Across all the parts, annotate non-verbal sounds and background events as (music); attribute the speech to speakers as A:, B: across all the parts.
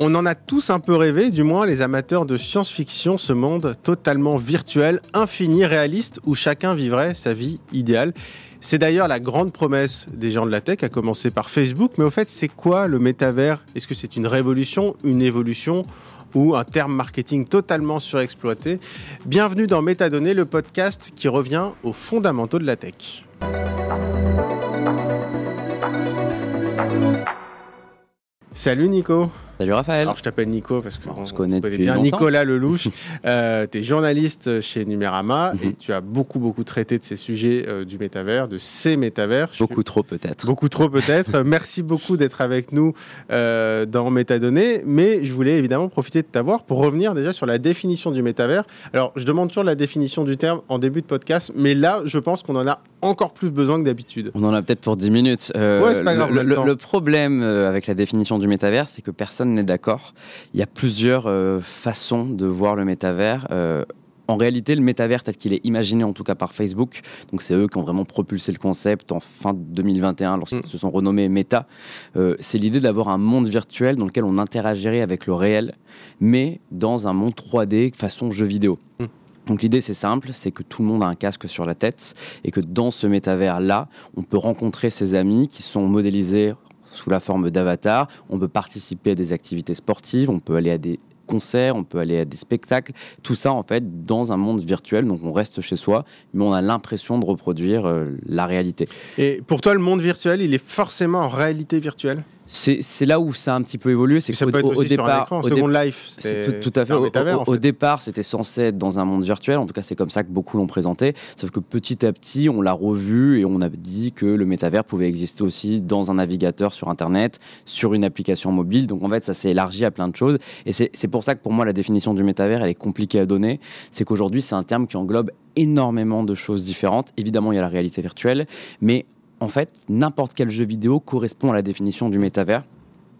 A: On en a tous un peu rêvé, du moins les amateurs de science-fiction, ce monde totalement virtuel, infini, réaliste, où chacun vivrait sa vie idéale. C'est d'ailleurs la grande promesse des gens de la tech, à commencer par Facebook. Mais au fait, c'est quoi le métavers? Est-ce que c'est une révolution, une évolution ou un terme marketing totalement surexploité? Bienvenue dans Métadonnées, le podcast qui revient aux fondamentaux de la tech. Salut Nico
B: Salut Raphaël.
A: Alors je t'appelle Nico parce
B: qu'on se connaît depuis
A: bien. Nicolas Lelouch, (laughs) euh, tu es journaliste chez Numérama et mhm. tu as beaucoup beaucoup traité de ces sujets euh, du métavers, de ces métavers.
B: Beaucoup trop peut-être.
A: Beaucoup trop peut-être. (laughs) Merci beaucoup d'être avec nous euh, dans Métadonnées, mais je voulais évidemment profiter de t'avoir pour revenir déjà sur la définition du métavers. Alors je demande toujours la définition du terme en début de podcast, mais là je pense qu'on en a encore plus besoin que d'habitude.
B: On en a peut-être pour 10 minutes.
A: Euh, ouais, pas grave,
B: le, le, problème avec la définition du métavers, c'est que personne n'est d'accord. Il y a plusieurs euh, façons de voir le métavers. Euh, en réalité, le métavers tel qu'il est imaginé, en tout cas par Facebook, donc c'est eux qui ont vraiment propulsé le concept en fin 2021 lorsqu'ils mm. se sont renommés Meta, euh, c'est l'idée d'avoir un monde virtuel dans lequel on interagirait avec le réel, mais dans un monde 3D façon jeu vidéo. Mm. Donc l'idée c'est simple, c'est que tout le monde a un casque sur la tête et que dans ce métavers là, on peut rencontrer ses amis qui sont modélisés sous la forme d'avatar. On peut participer à des activités sportives, on peut aller à des concerts, on peut aller à des spectacles, tout ça en fait dans un monde virtuel. Donc on reste chez soi, mais on a l'impression de reproduire euh, la réalité.
A: Et pour toi, le monde virtuel, il est forcément en réalité virtuelle?
B: C'est là où ça a un petit peu évolué.
A: C'est qu'au au, départ, au
B: Second
A: Life,
B: tout, tout, à fait. Au, départ, c'était censé être dans un monde virtuel. En tout cas, c'est comme ça que beaucoup l'ont présenté. Sauf que petit à petit, on l'a revu et on a dit que le métavers pouvait exister aussi dans un navigateur sur Internet, sur une application mobile. Donc en fait, ça s'est élargi à plein de choses. Et c'est pour ça que pour moi, la définition du métavers, elle est compliquée à donner. C'est qu'aujourd'hui, c'est un terme qui englobe énormément de choses différentes. Évidemment, il y a la réalité virtuelle, mais en fait, n'importe quel jeu vidéo correspond à la définition du métavers.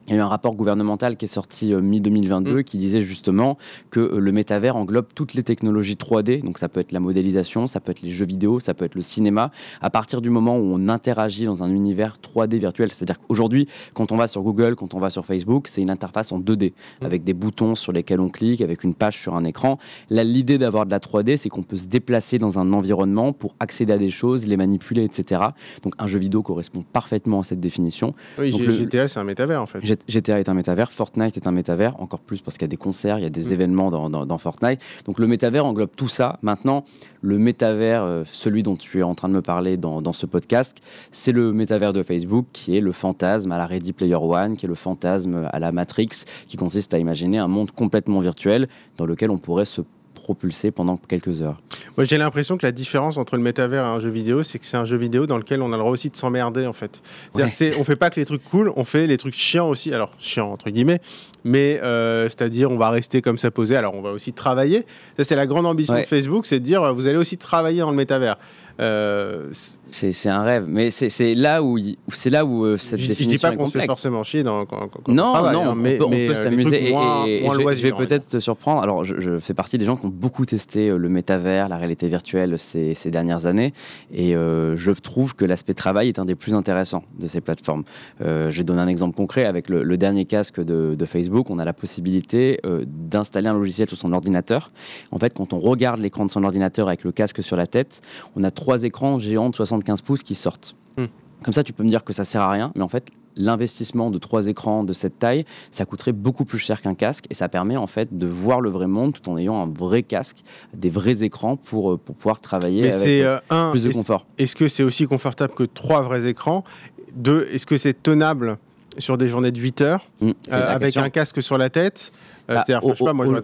B: Il y a eu un rapport gouvernemental qui est sorti euh, mi-2022 mm. qui disait justement que euh, le métavers englobe toutes les technologies 3D. Donc ça peut être la modélisation, ça peut être les jeux vidéo, ça peut être le cinéma. À partir du moment où on interagit dans un univers 3D virtuel, c'est-à-dire qu'aujourd'hui, quand on va sur Google, quand on va sur Facebook, c'est une interface en 2D mm. avec des boutons sur lesquels on clique, avec une page sur un écran. Là, l'idée d'avoir de la 3D, c'est qu'on peut se déplacer dans un environnement pour accéder à des choses, les manipuler, etc. Donc un jeu vidéo correspond parfaitement à cette définition.
A: Oui, GTA, c'est un métavers en fait.
B: GTA est un métavers, Fortnite est un métavers, encore plus parce qu'il y a des concerts, il y a des mm. événements dans, Fortnite. Donc le métavers englobe tout ça. Maintenant, le métavers, euh, celui dont tu es en train de me parler dans, dans ce podcast, c'est le métavers de Facebook qui est le fantasme à la Ready Player One, qui est le fantasme à la Matrix, qui consiste à imaginer un monde complètement virtuel dans lequel on pourrait se propulser pendant quelques heures.
A: Moi, j'ai l'impression que la différence entre le métavers et un jeu vidéo, c'est que c'est un jeu vidéo dans lequel on a le droit aussi de s'emmerder, en fait. C'est-à-dire on fait pas que les trucs cool, on fait les trucs chiants aussi. Alors, chiants, entre guillemets, mais euh, c'est-à-dire on va rester comme ça posé. Alors, on va aussi travailler. Ça, c'est la grande ambition de Facebook, c'est de dire, vous allez aussi travailler dans le métavers.
B: Euh, c'est un rêve, mais c'est là où c'est là où euh, cette je, définition
A: je dis pas qu'on se fait forcément chier dans,
B: quand, non, non,
A: hein, mais,
B: on peut,
A: euh,
B: s'amuser. Et, je, vais peut-être te surprendre. Alors, je, fais partie des gens qui ont beaucoup testé le métavers, la réalité virtuelle ces, ces dernières années, et je trouve que l'aspect travail est un des plus intéressants de ces plateformes. je vais donner un exemple concret avec le, dernier casque de, de, Facebook. On a la possibilité d'installer un logiciel sur son ordinateur. En fait, quand on regarde l'écran de son ordinateur avec le casque sur la tête, on a trois trois écrans géants de 75 pouces qui sortent. Hmm. Comme ça, tu peux me dire que ça sert à rien, mais en fait, l'investissement de trois écrans de cette taille, ça coûterait beaucoup plus cher qu'un casque et ça permet en fait de voir le vrai monde tout en ayant un vrai casque, des vrais écrans pour, euh, pour pouvoir travailler avec euh, euh, plus de confort.
A: Est-ce que c'est aussi confortable que trois vrais écrans? Deux, est-ce que c'est tenable sur des journées de 8 heures hmm, avec un casque sur la tête?
B: Bah,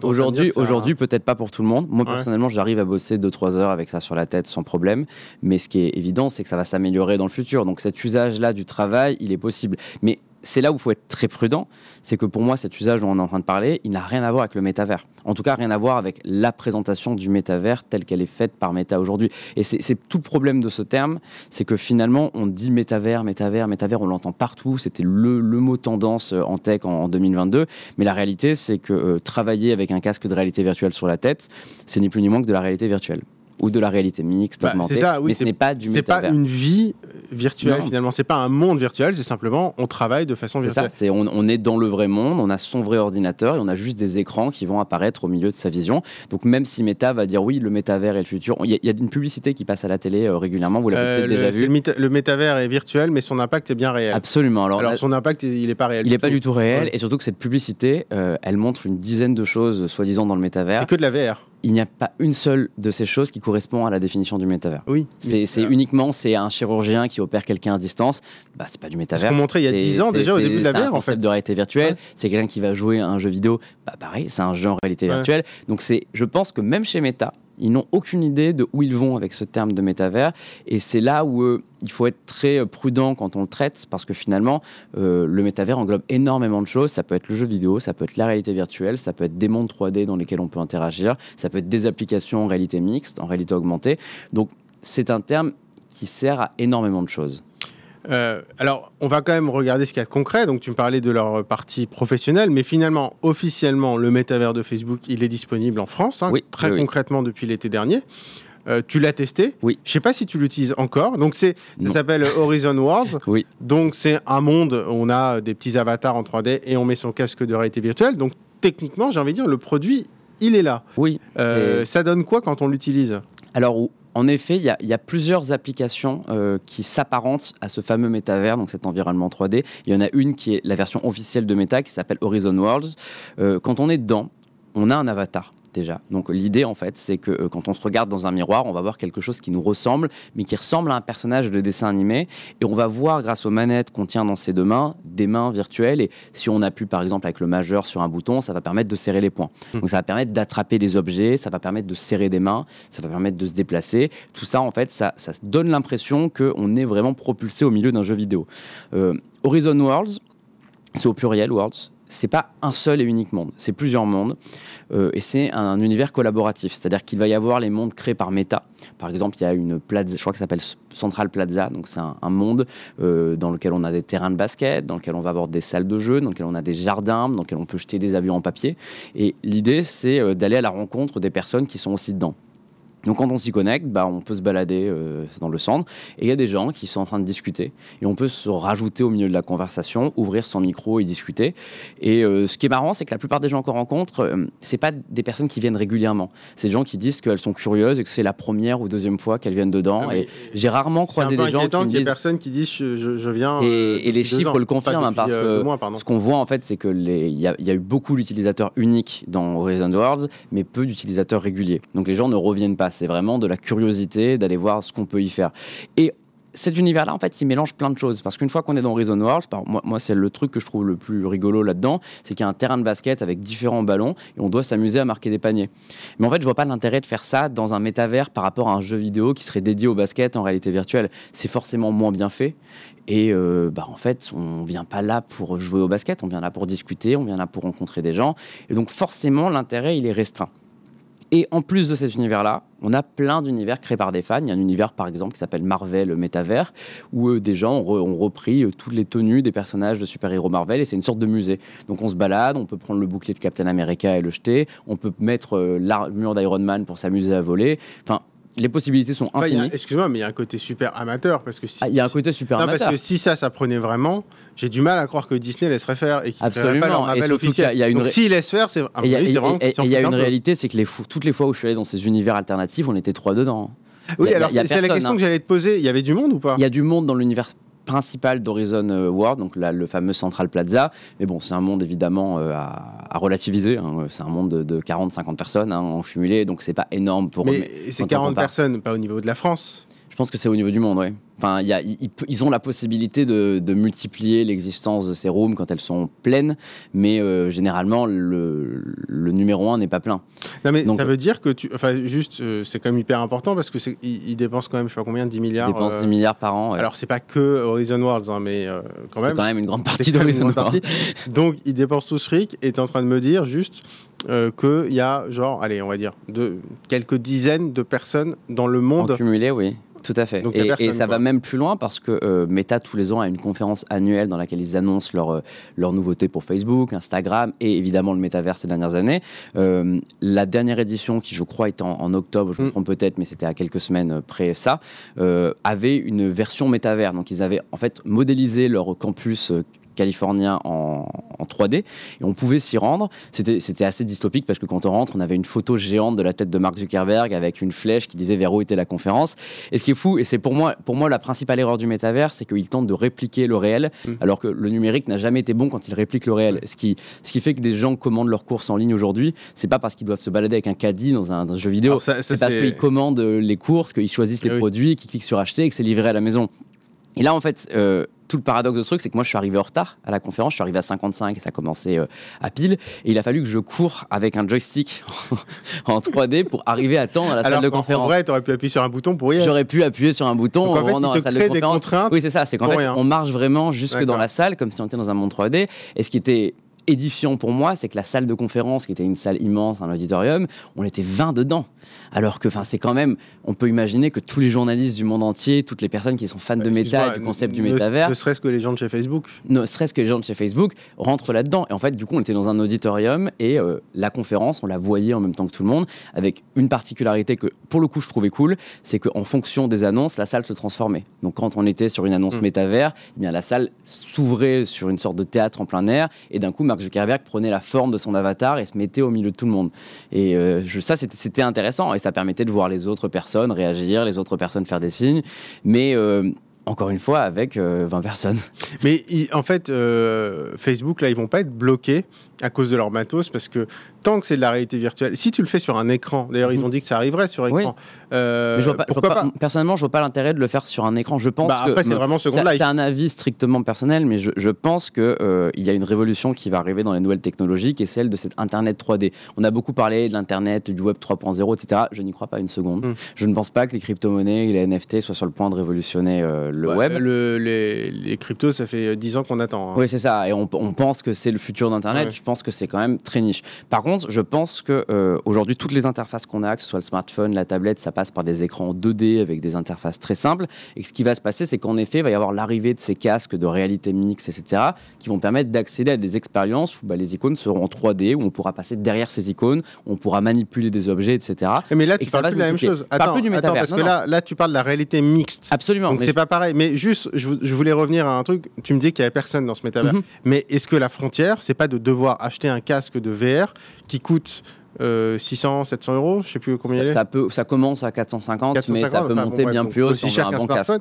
B: aujourd'hui, aujourd'hui peut-être pas pour tout le monde. Moi, personnellement, j'arrive à bosser 2-3 heures avec ça sur la tête sans problème. Mais ce qui est évident, c'est que ça va s'améliorer dans le futur. Donc cet usage-là du travail, il est possible. Mais c'est là où il faut être très prudent, c'est que pour moi, cet usage dont on est en train de parler, il n'a rien à voir avec le métavers. En tout cas, rien à voir avec la présentation du métavers telle qu'elle est faite par Meta aujourd'hui. Et c'est tout le problème de ce terme, c'est que finalement, on dit métavers, métavers, métavers, on l'entend partout, c'était le, mot tendance euh, en tech en, 2022, mais la réalité, c'est que euh, travailler avec un casque de réalité virtuelle sur la tête, c'est ni plus ni moins que de la réalité virtuelle. Ou de la réalité mixte, bah, augmentée, ça, oui, mais ce n'est pas du métavers.
A: C'est pas une vie virtuelle finalement finalement, c'est pas un monde virtuel, c'est simplement on travaille de façon virtuelle.
B: Ça, on, on, est dans le vrai monde, on a son vrai ordinateur et on a juste des écrans qui vont apparaître au milieu de sa vision. Donc même si Meta va dire oui, le métavers est le futur, il y, a une publicité qui passe à la télé euh, régulièrement, vous l'avez euh, déjà vu.
A: Le, métavers est virtuel, mais son impact est bien réel.
B: Absolument.
A: Alors, son impact, il n'est pas réel.
B: Il n'est pas du tout réel, et surtout que cette publicité, euh, elle montre une dizaine de choses soi-disant dans le métavers.
A: C'est que de la VR
B: il n'y a pas une seule de ces choses qui correspond à la définition du métavers.
A: Oui.
B: C'est uniquement c'est un chirurgien qui opère quelqu'un à distance. Bah c'est pas du métavers.
A: Ce qu'on montrait il y a 10 ans déjà au début de la VR
B: en fait. de réalité virtuelle. C'est quelqu'un qui va jouer à un jeu vidéo. Bah pareil, c'est un jeu en réalité virtuelle. Donc c'est, je pense que même chez Meta, ils n'ont aucune idée de où ils vont avec ce terme de métavers. Et c'est là où euh, il faut être très euh, prudent quand on le traite, parce que finalement, euh, le métavers englobe énormément de choses. Ça peut être le jeu vidéo, ça peut être la réalité virtuelle, ça peut être des mondes 3D dans lesquels on peut interagir, ça peut être des applications en réalité mixte, en réalité augmentée. Donc c'est un terme qui sert à énormément de choses.
A: Euh, alors, on va quand même regarder ce qu'il y a de concret. Donc, tu me parlais de leur partie professionnelle, mais finalement, officiellement, le métavers de Facebook, il est disponible en France, hein, très concrètement depuis l'été dernier. Euh, tu l'as testé
B: Oui.
A: Je sais pas si tu l'utilises encore. Donc, c'est, ça s'appelle Horizon World. (laughs)
B: oui.
A: Donc, c'est un monde où on a des petits avatars en 3D et on met son casque de réalité virtuelle. Donc, techniquement, j'ai envie de dire, le produit, il est là.
B: Oui.
A: Euh, ça donne quoi quand on l'utilise?
B: Alors, en effet, il y, a plusieurs applications euh, qui s'apparentent à ce fameux métavers, donc cet environnement 3D. Il y en a une qui est la version officielle de Meta qui s'appelle Horizon Worlds. Euh, quand on est dedans, on a un avatar déjà. Donc l'idée en fait, c'est que euh, quand on se regarde dans un miroir, on va voir quelque chose qui nous ressemble, mais qui ressemble à un personnage de dessin animé, et on va voir grâce aux manettes qu'on tient dans ses deux mains, des mains virtuelles, et si on appuie par exemple avec le majeur sur un bouton, ça va permettre de serrer les poings. Mmh. Donc ça va permettre d'attraper des objets, ça va permettre de serrer des mains, ça va permettre de se déplacer. Tout ça en fait, ça, ça donne l'impression qu'on est vraiment propulsé au milieu d'un jeu vidéo. Euh, Horizon Worlds, c'est au pluriel Worlds, c'est pas un seul et unique monde, c'est plusieurs mondes. Euh, et c'est un, univers collaboratif, c'est-à-dire qu'il va y avoir les mondes créés par Meta. Par exemple, il y a une plaza, je crois que ça s'appelle Central Plaza, donc c'est un, monde euh, dans lequel on a des terrains de basket, dans lequel on va avoir des salles de jeu, dans lequel on a des jardins, dans lequel on peut jeter des avions en papier. Et l'idée, c'est euh, d'aller à la rencontre des personnes qui sont aussi dedans. Donc quand on s'y connecte, bah, on peut se balader euh, dans le centre et il y a des gens qui sont en train de discuter et on peut se rajouter au milieu de la conversation, ouvrir son micro et discuter. Et euh, ce qui est marrant, c'est que la plupart des gens qu'on rencontre, euh, c'est pas des personnes qui viennent régulièrement. C'est des gens qui disent qu'elles sont curieuses et que c'est la première ou deuxième fois qu'elles viennent dedans. Ah et j'ai rarement croisé des gens qui
A: me disent... personnes qui disent je, viens.
B: Et, les chiffres le confirment hein, parce que ce qu'on voit en fait, c'est que il y, a eu beaucoup d'utilisateurs uniques dans Horizon Worlds, mais peu d'utilisateurs réguliers. Donc les gens ne reviennent pas c'est vraiment de la curiosité d'aller voir ce qu'on peut y faire. Et cet univers-là, en fait, il mélange plein de choses. Parce qu'une fois qu'on est dans Horizon Worlds, moi, c'est le truc que je trouve le plus rigolo là-dedans, c'est qu'il y a un terrain de basket avec différents ballons et on doit s'amuser à marquer des paniers. Mais en fait, je vois pas l'intérêt de faire ça dans un métavers par rapport à un jeu vidéo qui serait dédié au basket en réalité virtuelle. C'est forcément moins bien fait. Et euh, bah, en fait, on vient pas là pour jouer au basket, on vient là pour discuter, on vient là pour rencontrer des gens. Et donc, forcément, l'intérêt, il est restreint. Et en plus de cet univers-là, on a plein d'univers créés par des fans. Il y a un univers, par exemple, qui s'appelle Marvel Métavers, où euh, des gens ont, repris euh, toutes les tenues des personnages de super-héros Marvel, et c'est une sorte de musée. Donc on se balade, on peut prendre le bouclier de Captain America et le jeter, on peut mettre euh, l'armure d'Iron Man pour s'amuser à voler. Enfin, les possibilités sont infinies.
A: Excuse-moi, mais il y a un côté super amateur parce que si,
B: ah, il y a un côté super
A: non, parce que si ça, ça prenait vraiment, j'ai du mal à croire que Disney laisserait faire et qu'il ne pas leur Marvel officiel. Y a une... Donc s'ils laissent faire, c'est
B: il y a, il y a une réalité, c'est que les toutes les fois où je suis allé dans ces univers alternatifs, on était trois dedans.
A: Oui, alors c'est la question que j'allais te poser. Il y avait du monde ou pas?
B: Il y a du monde dans l'univers principal d'Horizon euh, World, donc le fameux Central Plaza. Mais bon, c'est un monde évidemment euh, à, relativiser. Hein. C'est un monde de, 40-50 personnes hein, en cumulé, donc c'est pas énorme pour
A: mais c'est 40 personnes, pas au niveau de la France
B: Je pense que c'est au niveau du monde, oui. Enfin, y a, ils, ont la possibilité de, multiplier l'existence de ces rooms quand elles sont pleines, mais euh, généralement, le, numéro 1 n'est pas plein.
A: Non, mais ça veut dire que tu. Enfin, juste, euh, c'est quand même hyper important parce qu'ils ils dépensent quand même, je sais pas combien, 10 milliards.
B: Ils dépensent 10 euh, milliards par an.
A: Alors, c'est pas que Horizon Worlds, hein, mais quand même.
B: C'est quand même une grande partie d'Horizon Worlds.
A: Donc, ils dépensent tout ce fric et tu es en train de me dire juste qu'il y a, genre, allez, on va dire, de, quelques dizaines de personnes dans le monde.
B: En cumulé, oui Tout à fait. et, ça va même plus loin parce que euh, Meta, tous les ans, a une conférence annuelle dans laquelle ils annoncent leurs leur nouveautés pour Facebook, Instagram et évidemment le métavers ces dernières années. Euh, la dernière édition, qui je crois était en, octobre, je me mm. trompe peut-être, mais c'était à quelques semaines près ça, euh, avait une version métavers. Donc ils avaient en fait modélisé leur campus californien en, 3D et on pouvait s'y rendre. C'était assez dystopique parce que quand on rentre, on avait une photo géante de la tête de Mark Zuckerberg avec une flèche qui disait vers où était la conférence. Et ce qui est fou, et c'est pour moi, pour moi la principale erreur du métavers, c'est qu'il tente de répliquer le réel, mm. alors que le numérique n'a jamais été bon quand il réplique le réel. Ce qui, ce qui fait que des gens commandent leurs courses en ligne aujourd'hui, c'est pas parce qu'ils doivent se balader avec un caddie dans un, jeu vidéo, c'est parce qu'ils commandent les courses, qu'ils choisissent les produits, qu'ils cliquent sur acheter et que c'est livré à la maison. Et là, en fait, euh, tout le paradoxe de ce truc, c'est que moi, je suis arrivé en retard à la conférence. Je suis arrivé à 55 et ça commençait euh, à pile. Et il a fallu que je cours avec un joystick (laughs) en 3D pour arriver à temps à la salle de conférence. En
A: vrai, tu aurais pu appuyer sur un bouton pour y aller.
B: J'aurais pu appuyer sur un bouton
A: Donc, en fait, il te des contraintes.
B: Oui, c'est ça. C'est qu'en fait, on marche vraiment jusque dans la salle comme si on était dans un monde 3D. Et ce qui était édifiant pour moi, c'est que la salle de conférence, qui était une salle immense, un auditorium, on était 20 dedans. Alors que c'est quand même, on peut imaginer que tous les journalistes du monde entier, toutes les personnes qui sont fans de méta et du concept du métavers.
A: Ne serait-ce que les gens de chez Facebook.
B: Ne serait-ce que les gens de chez Facebook rentrent là-dedans. Et en fait, du coup, on était dans un auditorium et euh, la conférence, on la voyait en même temps que tout le monde, avec une particularité que, pour le coup, je trouvais cool, c'est qu'en fonction des annonces, la salle se transformait. Donc, quand on était sur une annonce mm. métavers, eh bien, la salle s'ouvrait sur une sorte de théâtre en plein air et d'un coup, Mark Zuckerberg prenait la forme de son avatar et se mettait au milieu de tout le monde. Et euh, ça, c'était intéressant et ça permettait de voir les autres personnes réagir, les autres personnes faire des signes. Mais euh, encore une fois, avec 20 euh, personnes. (laughs)
A: Mais en fait, Facebook, là, ils vont pas être bloqués à cause de leur matos parce que tant que c'est de la réalité virtuelle, si tu le fais sur un écran, d'ailleurs ils mhm. ont dit que ça arriverait sur écran.
B: Euh, je vois pas, personnellement, je vois pas l'intérêt de le faire sur un écran. Je pense
A: bah, après, c'est vraiment second
B: C'est un avis strictement personnel, mais je, pense que euh, il y a une révolution qui va arriver dans les nouvelles technologies, qui est celle de cet Internet 3D. On a beaucoup parlé de l'Internet, du Web 3.0, etc. Je n'y crois pas une seconde. Hmm. Je ne pense pas que les crypto-monnaies et les NFT soient sur le point de révolutionner euh, le web.
A: les, cryptos, ça fait 10 ans qu'on attend.
B: Hein. Oui, c'est ça. Et on, pense que c'est le futur d'Internet. Je pense que c'est quand même très niche. Par contre, je pense que euh, aujourd'hui, toutes les interfaces qu'on a, que ce soit le smartphone, la tablette, ça passe par des écrans 2D avec des interfaces très simples. Et ce qui va se passer, c'est qu'en effet, il va y avoir l'arrivée de ces casques de réalité mixte, etc., qui vont permettre d'accéder à des expériences où bah, les icônes seront en 3D, où on pourra passer derrière ces icônes, on pourra manipuler des objets, etc.
A: Mais là, tu parles plus de la même chose. Attends, plus du attends parce que là, là, tu parles de la réalité mixte.
B: Absolument.
A: Donc c'est pas pareil. Mais juste, je, voulais revenir à un truc. Tu me dis qu'il y avait personne dans ce métavers. Mhm. Mais est-ce que la frontière, c'est pas de devoir acheter un casque de VR qui coûte 600, 700 euros, je sais plus combien il est.
B: Ça, peut, ça commence à 450, mais ça peut monter bien plus haut si cher un bon casque.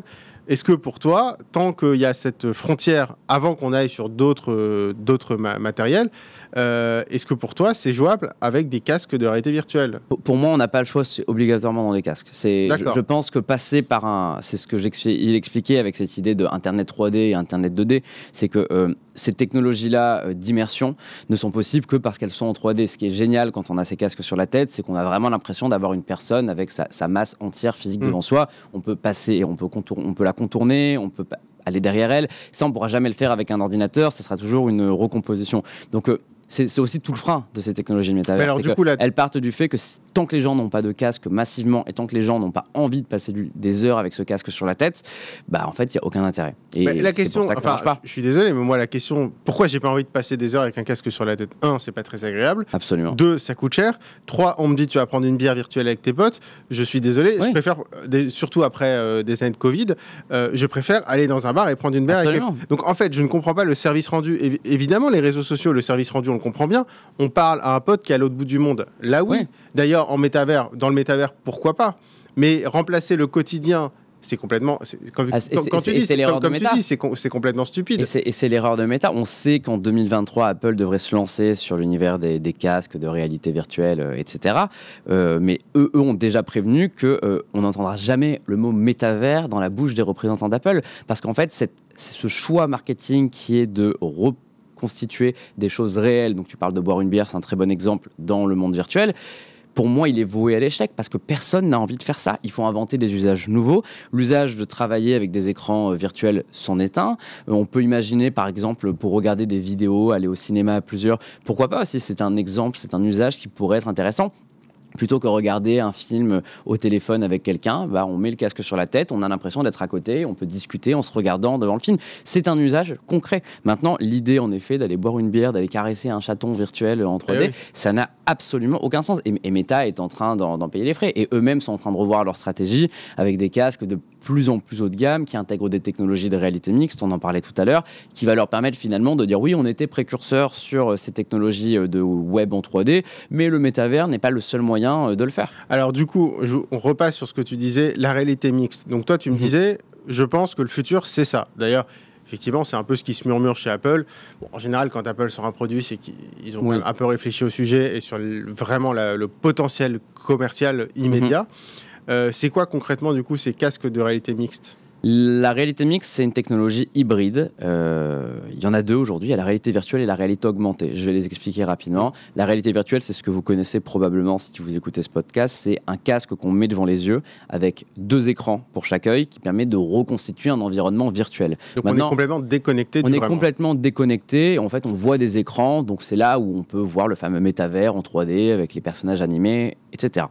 A: Est-ce que pour toi, tant qu'il y a cette frontière, avant qu'on aille sur d'autres euh, d'autres matériels, euh, est-ce que pour toi, c'est jouable avec des casques de réalité virtuelle?
B: Pour moi, on n'a pas le choix, obligatoirement dans les casques. C'est, je, pense que passer par un, c'est ce que il expliquait avec cette idée de Internet 3D et Internet 2D, c'est que euh, ces technologies-là euh, d'immersion ne sont possibles que parce qu'elles sont en 3D. Ce qui est génial quand on a ces casques sur la tête, c'est qu'on a vraiment l'impression d'avoir une personne avec sa, masse entière physique mm. devant soi. On peut passer, on peut, on peut la contourner, on peut aller derrière elle. Ça, on pourra jamais le faire avec un ordinateur. Ce sera toujours une recomposition. Donc, c'est aussi tout le frein de ces technologies de métavers. Alors, du coup, Elles partent du fait que tant que les gens n'ont pas de casque massivement et tant que les gens n'ont pas envie de passer des heures avec ce casque sur la tête, bah en fait, il n'y a aucun intérêt.
A: Et la question, enfin, je suis désolé, mais moi, la question, pourquoi j'ai pas envie de passer des heures avec un casque sur la tête? Un, c'est pas très agréable.
B: Absolument.
A: Deux, ça coûte cher. Trois, on me dit tu vas prendre une bière virtuelle avec tes potes. Je suis désolé, je préfère, surtout après euh, des années de Covid, euh, je préfère aller dans un bar et prendre une bière avec Donc en fait, je ne comprends pas le service rendu. évidemment, les réseaux sociaux, le service rendu, on le comprend bien. On parle à un pote qui est à l'autre bout du monde. Là, oui. D'ailleurs, en métavers, dans le métavers, pourquoi pas? Mais remplacer le quotidien c'est complètement. Ah, quand, tu dis, c'est complètement stupide.
B: Et c'est l'erreur de méta. On sait qu'en 2023, Apple devrait se lancer sur l'univers des, casques de réalité virtuelle, euh, etc. Euh, mais eux, eux, ont déjà prévenu que euh, on n'entendra jamais le mot métavers dans la bouche des représentants d'Apple, parce qu'en fait, c'est ce choix marketing qui est de reconstituer des choses réelles. Donc, tu parles de boire une bière, c'est un très bon exemple dans le monde virtuel pour moi, il est voué à l'échec parce que personne n'a envie de faire ça. Il faut inventer des usages nouveaux. L'usage de travailler avec des écrans euh, virtuels s'en est un. Euh, on peut imaginer, par exemple, pour regarder des vidéos, aller au cinéma à plusieurs. Pourquoi pas aussi C'est un exemple, c'est un usage qui pourrait être intéressant. Plutôt que regarder un film au téléphone avec quelqu'un, bah, on met le casque sur la tête, on a l'impression d'être à côté, on peut discuter en se regardant devant le film. C'est un usage concret. Maintenant, l'idée, en effet, d'aller boire une bière, d'aller caresser un chaton virtuel en 3D, eh ça n'a absolument aucun sens. Et, et Meta est en train d'en payer les frais. Et eux-mêmes sont en train de revoir leur stratégie avec des casques de plus en plus haut de gamme, qui intègrent des technologies de réalité mixte, on en parlait tout à l'heure, qui va leur permettre finalement de dire oui, on était précurseur sur euh, ces technologies euh, de web en 3D, mais le métavers n'est pas le seul moyen euh, de le faire.
A: Alors du coup, on repasse sur ce que tu disais, la réalité mixte. Donc toi, tu me mhm. disais, je pense que le futur, c'est ça. D'ailleurs, effectivement, c'est un peu ce qui se murmure chez Apple. en général, quand Apple sort un produit, c'est qu'ils ont un peu réfléchi au sujet et sur vraiment le potentiel commercial immédiat. Mhm. C'est quoi concrètement du coup ces casques de réalité mixte?
B: La réalité mixte, c'est une technologie hybride. Euh, il y en a deux aujourd'hui. Il y a la réalité virtuelle et la réalité augmentée. Je vais les expliquer rapidement. La réalité virtuelle, c'est ce que vous connaissez probablement si vous écoutez ce podcast. C'est un casque qu'on met devant les yeux avec deux écrans pour chaque œil qui permet de reconstituer un environnement virtuel.
A: Donc on est complètement déconnecté.
B: on est complètement déconnecté. En fait, on voit des écrans. Donc c'est là où on peut voir le fameux métavers en 3D avec les personnages animés, etc.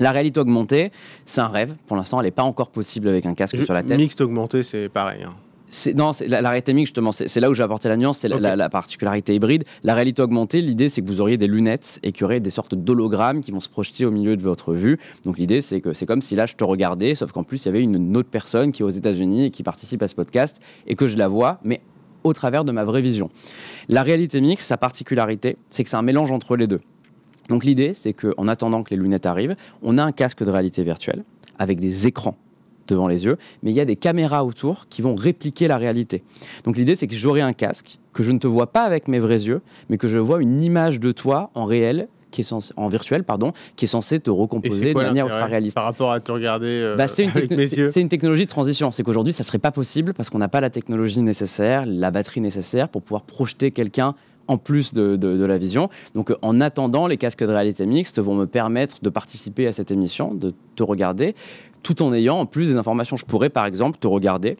B: La réalité augmentée, c'est un rêve. Pour l'instant, elle n'est pas encore possible avec un casque sur la tête.
A: Mixte augmenté, c'est pareil. Hein.
B: Non, la, la, réalité mixte, justement, c'est là où j'ai apporté la nuance, c'est la, particularité hybride. La réalité augmentée, l'idée, c'est que vous auriez des lunettes et qu'il y aurait des sortes d'hologrammes qui vont se projeter au milieu de votre vue. Donc l'idée, c'est que c'est comme si là, je te regardais, sauf qu'en plus, il y avait une, autre personne qui est aux États-Unis et qui participe à ce podcast et que je la vois, mais au travers de ma vraie vision. La réalité mixte, sa particularité, c'est que c'est un mélange entre les deux. Donc l'idée, c'est qu'en attendant que les lunettes arrivent, on a un casque de réalité virtuelle avec des écrans devant les yeux, mais il y a des caméras autour qui vont répliquer la réalité. Donc l'idée, c'est que j'aurai un casque, que je ne te vois pas avec mes vrais yeux, mais que je vois une image de toi en réel qui est en virtuel, pardon, qui est censé te recomposer de manière ultra réaliste.
A: Par rapport à te regarder euh, bah,
B: une (laughs)
A: avec mes yeux.
B: C'est une technologie de transition. C'est qu'aujourd'hui, ça serait pas possible parce qu'on n'a pas la technologie nécessaire, la batterie nécessaire pour pouvoir projeter quelqu'un en plus de, la vision. Donc en attendant, les casques de réalité mixte vont me permettre de participer à cette émission, de te regarder, tout en ayant en plus des informations. Je pourrais par exemple te regarder.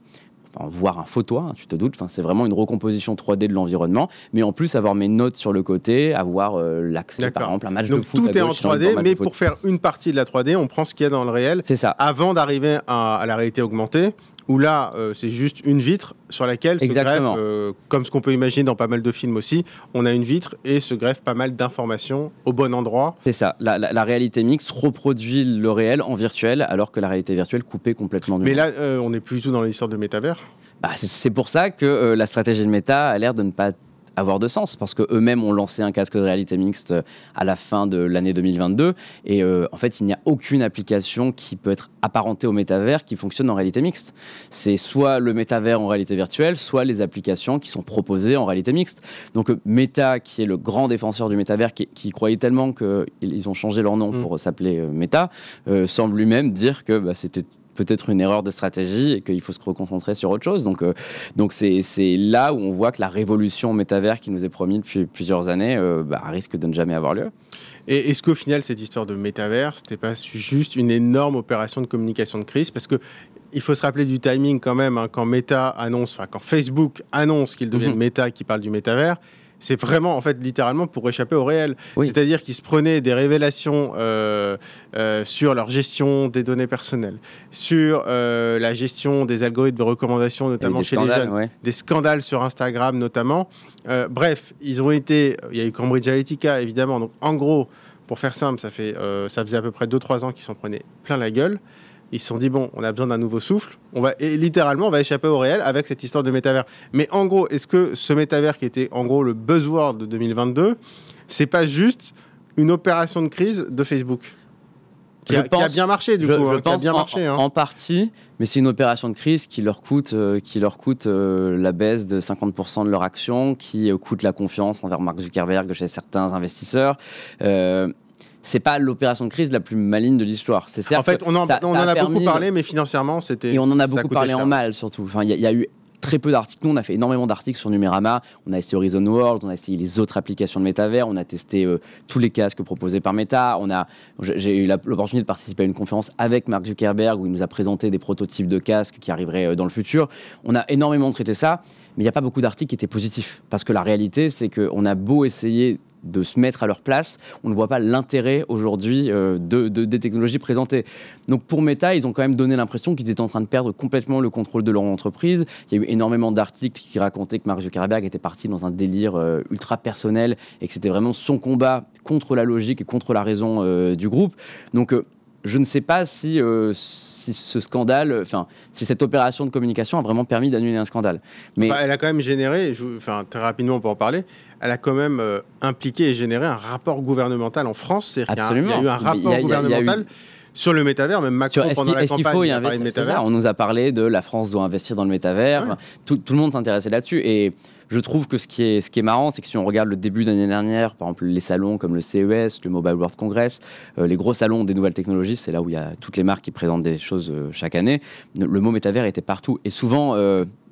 B: Enfin, voir un photo, hein, tu te doutes, enfin, c'est vraiment une recomposition 3D de l'environnement, mais en plus avoir mes notes sur le côté, avoir euh, l'accès par exemple à un match
A: de
B: foot.
A: Tout est en 3D, mais pour faire une partie de la 3D, on prend ce qu'il y a dans le réel.
B: C'est ça.
A: Avant d'arriver à, la réalité augmentée, où là, euh, c'est juste une vitre sur laquelle se greffe, euh, comme ce qu'on peut imaginer dans pas mal de films aussi, on a une vitre et se greffe pas mal d'informations au bon endroit.
B: C'est ça. La, réalité mixte reproduit le réel en virtuel, alors que la réalité virtuelle coupée complètement du
A: Mais là, euh, on n'est plus du tout dans l'histoire de métavers.
B: Bah, c'est pour ça que la stratégie de méta a l'air de ne pas avoir de sens parce qu'eux-mêmes ont lancé un casque de réalité mixte euh, à la fin de l'année 2022 et euh, en fait il n'y a aucune application qui peut être apparentée au métavers qui fonctionne en réalité mixte. C'est soit le métavers en réalité virtuelle, soit les applications qui sont proposées en réalité mixte. Donc euh, Meta, qui est le grand défenseur du métavers, qui, croyait tellement qu'ils ont changé leur nom mm. pour s'appeler Meta, semble lui-même dire que bah, c'était peut-être une erreur de stratégie et qu'il faut se reconcentrer sur autre chose. Donc, euh, donc c'est, là où on voit que la révolution métavers qui nous est promise depuis plusieurs années euh, bah, risque de ne jamais avoir lieu.
A: Et est-ce qu'au final, cette histoire de métavers, c'était pas juste une énorme opération de communication de crise? Parce que il faut se rappeler du timing quand même, hein, quand Meta annonce, enfin quand Facebook annonce qu'il devient mhm. (laughs) Meta, qui parle du métavers, c'est vraiment, en fait, littéralement pour échapper au réel. C'est-à-dire qu'ils se prenaient des révélations euh, euh, sur leur gestion des données personnelles, sur euh, la gestion des algorithmes de recommandation, notamment chez les jeunes, des scandales sur Instagram notamment. bref, ils ont été. Il y a eu Cambridge Analytica, évidemment. Donc, en gros, pour faire simple, ça, fait, ça faisait à peu près 2-3 ans qu'ils s'en prenaient plein la gueule ils se sont dit bon, on a besoin d'un nouveau souffle. On va et littéralement, on va échapper au réel avec cette histoire de métavers. Mais en gros, est-ce que ce métavers qui était en gros le buzzword de 2022, c'est pas juste une opération de crise de Facebook qui, a, bien marché du coup,
B: hein,
A: qui a bien
B: en,
A: marché. Hein.
B: En partie, mais c'est une opération de crise qui leur coûte, euh, qui leur coûte euh, la baisse de 50% de leur action, qui euh, coûte la confiance envers Mark Zuckerberg chez certains investisseurs c'est pas l'opération de crise la plus maligne de l'histoire. C'est
A: en fait, on en, on en a, beaucoup parlé, mais financièrement, c'était.
B: Et on en a beaucoup parlé en mal, surtout. Enfin, il y, a eu très peu d'articles. Nous, on a fait énormément d'articles sur Numérama. On a essayé Horizon World, on a essayé les autres applications de métavers, on a testé euh, tous les casques proposés par Meta. On a, j'ai eu l'opportunité de participer à une conférence avec Mark Zuckerberg où il nous a présenté des prototypes de casques qui arriveraient euh, dans le futur. On a énormément traité ça, mais il n'y a pas beaucoup d'articles qui étaient positifs parce que la réalité, c'est qu'on a beau essayer de se mettre à leur place, on ne voit pas l'intérêt aujourd'hui euh, de, des technologies présentées. Donc pour Meta, ils ont quand même donné l'impression qu'ils étaient en train de perdre complètement le contrôle de leur entreprise. Il y a eu énormément d'articles qui racontaient que Mark Zuckerberg était parti dans un délire euh, ultra personnel et que c'était vraiment son combat contre la logique et contre la raison euh, du groupe. Donc je ne sais pas si, si ce scandale, enfin, si cette opération de communication a vraiment permis d'annuler un scandale.
A: Mais elle a quand même généré, enfin, très rapidement on peut en parler, elle a quand même euh, impliqué et généré un rapport gouvernemental en France.
B: C'est Absolument.
A: Il y a eu un rapport gouvernemental. Sur le métavers, même Macron pendant la campagne,
B: faut y a métavers. On nous a parlé de la France doit investir dans le métavers. Tout, tout, le monde s'intéressait là-dessus. Et je trouve que ce qui est, ce qui est marrant, c'est que si on regarde le début d'année dernière, par exemple les salons comme le CES, le Mobile World Congress, euh, les gros salons des nouvelles technologies, c'est là où il y a toutes les marques qui présentent des choses euh, chaque année. Le mot métavers était partout. Et souvent,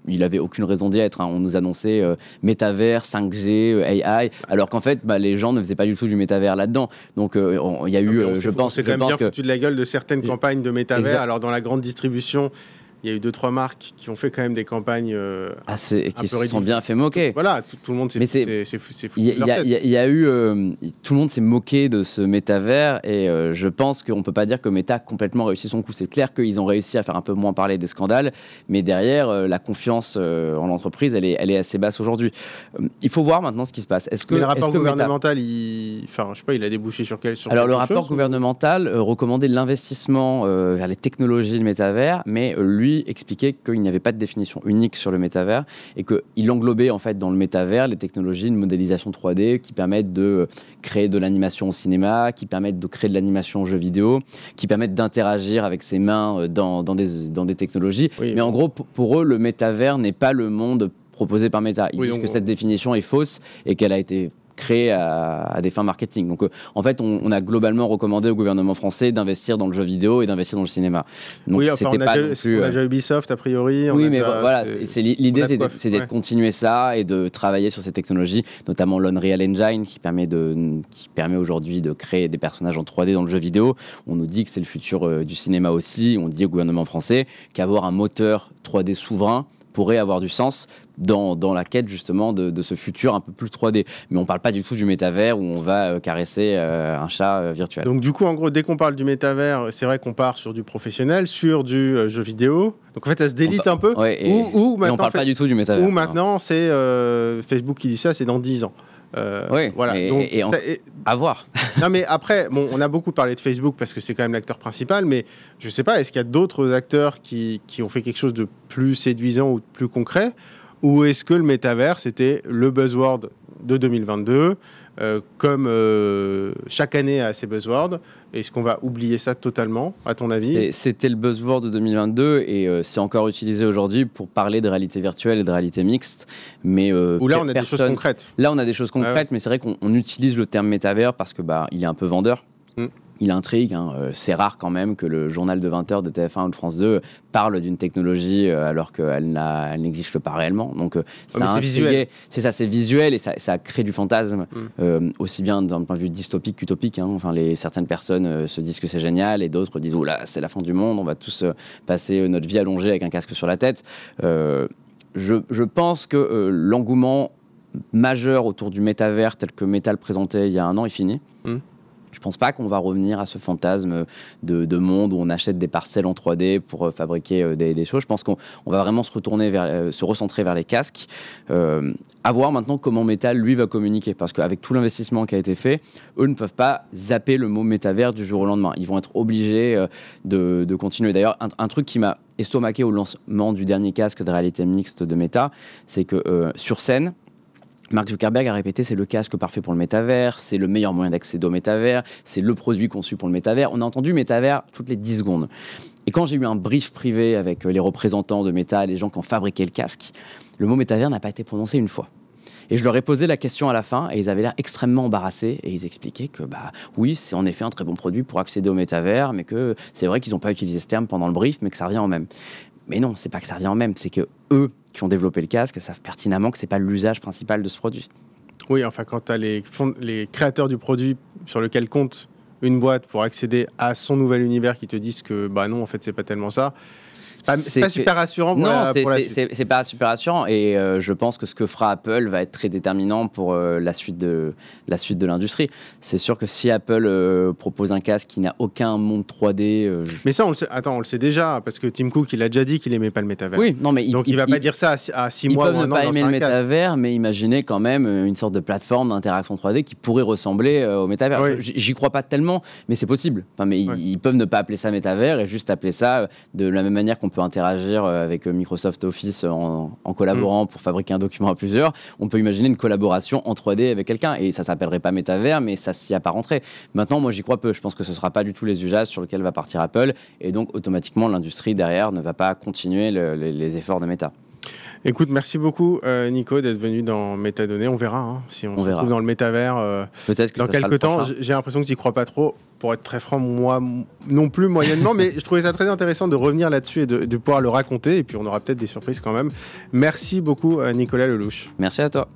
B: il avait aucune raison d'y être. Hein. On nous annonçait euh, métavers, 5G, euh, AI, alors qu'en fait, bah, les gens ne faisaient pas du tout du métavers là-dedans. Donc, euh, il y a eu, je pense,
A: c'est quand même bien foutu de la gueule de certaines campagnes de métavers. Alors dans la grande distribution, il y a eu deux trois marques qui ont fait quand même des campagnes euh,
B: ah, qui se sont bien fait moquer.
A: Voilà, tout, le monde s'est
B: foutu Il y, a eu euh, tout le monde s'est moqué de ce métavers et euh, je pense qu'on peut pas dire que Meta a complètement réussi son coup. C'est clair qu'ils ont réussi à faire un peu moins parler des scandales, mais derrière la confiance en l'entreprise, elle est, elle est assez basse aujourd'hui. il faut voir maintenant ce qui se passe.
A: Est-ce que le rapport gouvernemental, il, enfin, je sais pas, il a débouché sur quel sur
B: Alors le rapport gouvernemental recommandait l'investissement vers les technologies de métavers, mais lui expliquait qu'il n'y avait pas de définition unique sur le métavers et qu'il englobait en fait dans le métavers les technologies de modélisation 3D qui permettent de créer de l'animation au cinéma, qui permettent de créer de l'animation en jeu vidéo, qui permettent d'interagir avec ses mains euh, dans, dans, des, dans des technologies. Mais en gros, pour eux, le métavers n'est pas le monde proposé par Meta. Ils disent que cette définition est fausse et qu'elle a été créé à, des fins marketing. Donc, euh, en fait, on, a globalement recommandé au gouvernement français d'investir dans le jeu vidéo et d'investir dans le cinéma.
A: Donc, oui, enfin, on, a pas déjà, plus, on a euh, déjà Ubisoft, a priori.
B: oui, mais voilà, l'idée, c'est de, continuer ça et de travailler sur ces technologies, notamment l'Unreal Engine qui permet, de, qui permet aujourd'hui de créer des personnages en 3D dans le jeu vidéo. On nous dit que c'est le futur euh, du cinéma aussi. On dit au gouvernement français qu'avoir un moteur 3D souverain pourrait avoir du sens dans, dans la quête justement de, de, ce futur un peu plus 3D. Mais on parle pas du tout du métavers où on va euh, caresser euh, un chat euh, virtuel.
A: Donc du coup, en gros, dès qu'on parle du métavers, c'est vrai qu'on part sur du professionnel, sur du jeu vidéo. Donc en fait, elle se délite un peu.
B: et, ou, maintenant, on parle pas du tout du métavers.
A: Ou maintenant, c'est Facebook qui dit ça, c'est dans 10 ans.
B: oui, voilà. Et, à voir. (laughs)
A: non, mais après, bon, on a beaucoup parlé de Facebook parce que c'est quand même l'acteur principal, mais je sais pas, est-ce qu'il y a d'autres acteurs qui, qui, ont fait quelque chose de plus séduisant ou de plus concret? Ou est-ce que le métavers, c'était le buzzword de 2022 euh, comme euh, chaque année a ses buzzwords, est-ce qu'on va oublier ça totalement, à ton avis?
B: C'était le buzzword de 2022 et euh, c'est encore utilisé aujourd'hui pour parler de réalité virtuelle et de réalité mixte. Mais
A: Ou là, on a des choses concrètes.
B: Là, on a des choses concrètes, mais c'est vrai qu'on utilise le terme métavers parce que bah, il est un peu vendeur. Il intrigue. Hein. Euh, c'est rare quand même que le journal de 20h de TF1 ou de France 2 parle d'une technologie euh, alors qu'elle n'existe pas réellement. Donc euh,
A: c'est visuel.
B: C'est ça, c'est visuel et ça, crée du fantasme, mm. aussi bien d'un point de vue dystopique qu'utopique. Hein. Enfin, les, certaines personnes se disent que c'est génial et d'autres disent là, c'est la fin du monde, on va tous passer notre vie allongée avec un casque sur la tête. Je, pense que l'engouement majeur autour du métavers tel que Metal présentait il y a un an est fini. Mm. Je pense pas qu'on va revenir à ce fantasme de, monde où on achète des parcelles en 3D pour euh, fabriquer euh, des, choses. Je pense qu'on va vraiment se retourner vers, euh, se recentrer vers les casques. à voir maintenant comment Metal lui va communiquer, parce qu'avec tout l'investissement qui a été fait, eux ne peuvent pas zapper le mot métavers du jour au lendemain. Ils vont être obligés de, continuer. D'ailleurs, un, truc qui m'a estomaqué au lancement du dernier casque de réalité mixte de Meta, c'est que sur scène, Mark Zuckerberg a répété c'est le casque parfait pour le métavers, c'est le meilleur moyen d'accéder au métavers, c'est le produit conçu pour le métavers. On a entendu métavers toutes les 10 secondes. Et quand j'ai eu un brief privé avec euh, les représentants de Meta, les gens qui ont fabriqué le casque, le mot métavers n'a pas été prononcé une fois. Et je leur ai posé la question à la fin et ils avaient l'air extrêmement embarrassés et ils expliquaient que bah oui, c'est en effet un très bon produit pour accéder au métavers, mais que c'est vrai qu'ils n'ont pas utilisé ce terme pendant le brief, mais que ça revient en même. Mais non, c'est pas que ça revient en même, c'est que eux qui ont développé le casque savent pertinemment que c'est pas l'usage principal de ce produit.
A: Oui, enfin, quand tu as les, les créateurs du produit sur lequel compte une boîte pour accéder à son nouvel univers qui te disent que bah non, en fait, c'est pas tellement ça. C'est pas, super rassurant pour
B: non,
A: c'est
B: pas super rassurant. Et euh, je pense que ce que fera Apple va être très déterminant pour euh, la suite de la suite de l'industrie. C'est sûr que si Apple euh, propose un casque qui n'a aucun monde 3D.
A: Mais ça, on le sait. Attends, on le sait déjà parce que Tim Cook, il a déjà dit qu'il aimait pas le métavers.
B: Oui, non, mais
A: donc il, va pas dire ça à 6 mois.
B: Ils peuvent ne pas aimer le métavers, mais imaginez quand même une sorte de plateforme d'interaction 3D qui pourrait ressembler au métavers. J'y crois pas tellement, mais c'est possible. Enfin, mais ils, peuvent ne pas appeler ça métavers et juste appeler ça de la même manière qu'on peut interagir euh, avec euh, Microsoft Office en, collaborant mm. pour fabriquer un document à plusieurs. On peut imaginer une collaboration en 3D avec quelqu'un et ça s'appellerait pas métavers, mais ça s'y apparenterait. Maintenant, moi, j'y crois peu. Je pense que ce sera pas du tout les usages sur lesquels va partir Apple et donc automatiquement l'industrie derrière ne va pas continuer les efforts de méta.
A: Écoute, merci beaucoup euh, Nico d'être venu dans Métadonnées. On verra hein, si on, se retrouve dans le métavers euh,
B: Peut-être
A: dans quelques temps. J'ai l'impression que tu n'y crois pas trop. Pour être très franc, moi non plus moyennement, mais je trouvais ça très intéressant de revenir là-dessus et de, pouvoir le raconter. Et puis on aura peut-être des surprises quand même. Merci beaucoup euh, Nicolas Lelouch.
B: Merci à toi.